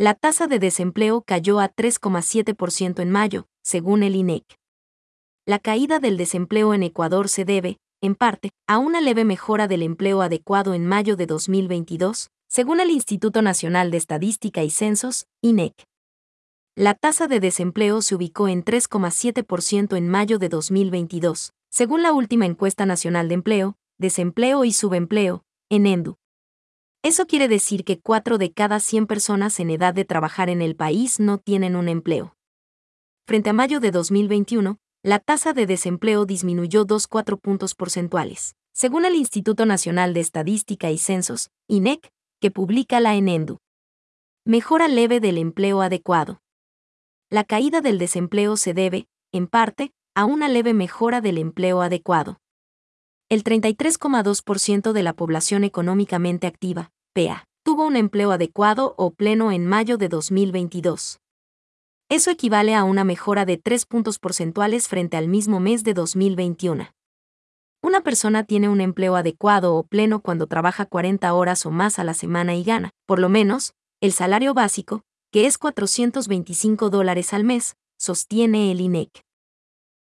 La tasa de desempleo cayó a 3,7% en mayo, según el INEC. La caída del desempleo en Ecuador se debe, en parte, a una leve mejora del empleo adecuado en mayo de 2022, según el Instituto Nacional de Estadística y Censos, INEC. La tasa de desempleo se ubicó en 3,7% en mayo de 2022, según la última encuesta nacional de empleo, desempleo y subempleo, en ENDU. Eso quiere decir que 4 de cada 100 personas en edad de trabajar en el país no tienen un empleo. Frente a mayo de 2021, la tasa de desempleo disminuyó 2,4 puntos porcentuales, según el Instituto Nacional de Estadística y Censos, INEC, que publica la ENENDU. Mejora leve del empleo adecuado. La caída del desempleo se debe, en parte, a una leve mejora del empleo adecuado el 33,2% de la población económicamente activa, PA, tuvo un empleo adecuado o pleno en mayo de 2022. Eso equivale a una mejora de 3 puntos porcentuales frente al mismo mes de 2021. Una persona tiene un empleo adecuado o pleno cuando trabaja 40 horas o más a la semana y gana, por lo menos, el salario básico, que es 425 dólares al mes, sostiene el INEC.